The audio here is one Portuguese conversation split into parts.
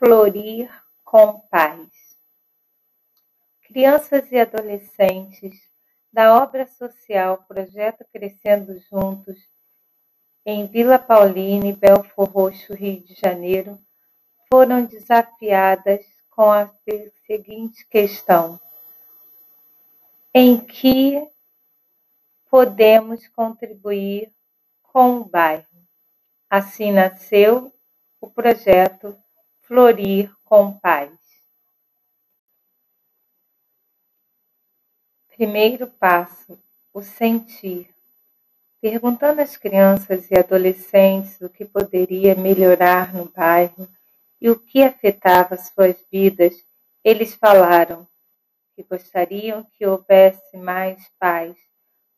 Florir com Paz. Crianças e adolescentes da obra social Projeto Crescendo Juntos, em Vila Paulina e Belfor Roxo, Rio de Janeiro, foram desafiadas com a seguinte questão: em que podemos contribuir com o bairro? Assim nasceu o projeto florir com paz. Primeiro passo: o sentir. Perguntando às crianças e adolescentes o que poderia melhorar no bairro e o que afetava suas vidas, eles falaram que gostariam que houvesse mais paz,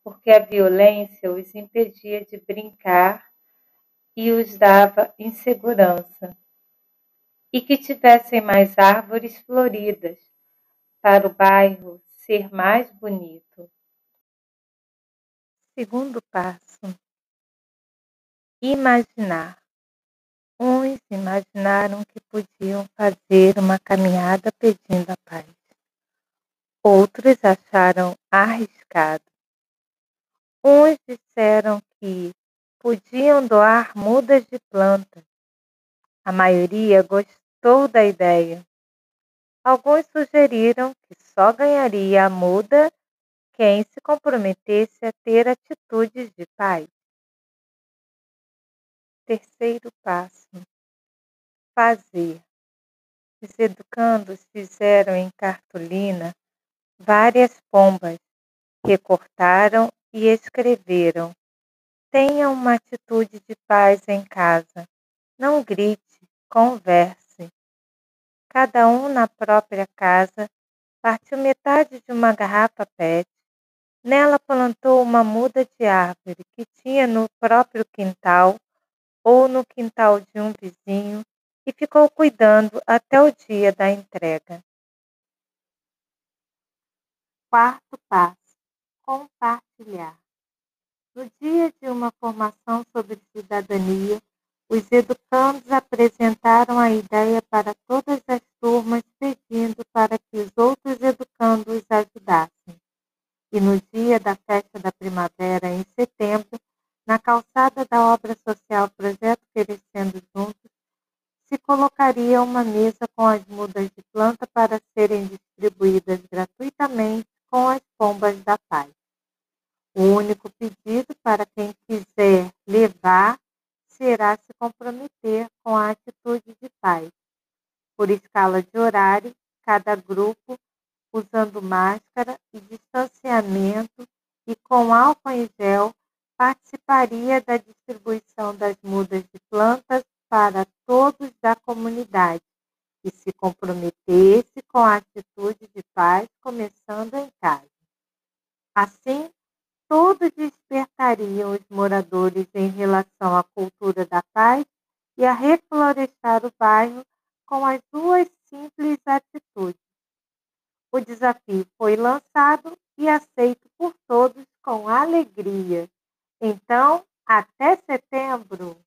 porque a violência os impedia de brincar e os dava insegurança e que tivessem mais árvores floridas, para o bairro ser mais bonito. Segundo passo: imaginar. Uns imaginaram que podiam fazer uma caminhada pedindo a paz. Outros acharam arriscado. Uns disseram que podiam doar mudas de plantas. A maioria gostou gostou da ideia. Alguns sugeriram que só ganharia a muda quem se comprometesse a ter atitudes de paz. Terceiro passo: fazer. Os educandos fizeram em cartolina várias pombas, recortaram e escreveram: Tenha uma atitude de paz em casa. Não grite, converse cada um na própria casa, partiu metade de uma garrafa PET. Nela plantou uma muda de árvore que tinha no próprio quintal ou no quintal de um vizinho e ficou cuidando até o dia da entrega. Quarto passo: compartilhar. No dia de uma formação sobre cidadania, os educandos apresentaram a ideia para todas as pedindo para que os outros educandos os ajudassem. E no dia da festa da primavera, em setembro, na calçada da obra social Projeto Crescendo Juntos, se colocaria uma mesa com as mudas de planta para serem distribuídas gratuitamente com as pombas da paz. O único pedido Por escala de horário, cada grupo, usando máscara e distanciamento e com álcool em gel, participaria da distribuição das mudas de plantas para todos da comunidade e se comprometesse com a atitude de paz começando em casa. Assim, todos despertariam os moradores em relação à cultura da paz e a reflorestar o bairro com as duas simples atitudes. O desafio foi lançado e aceito por todos com alegria. Então, até setembro!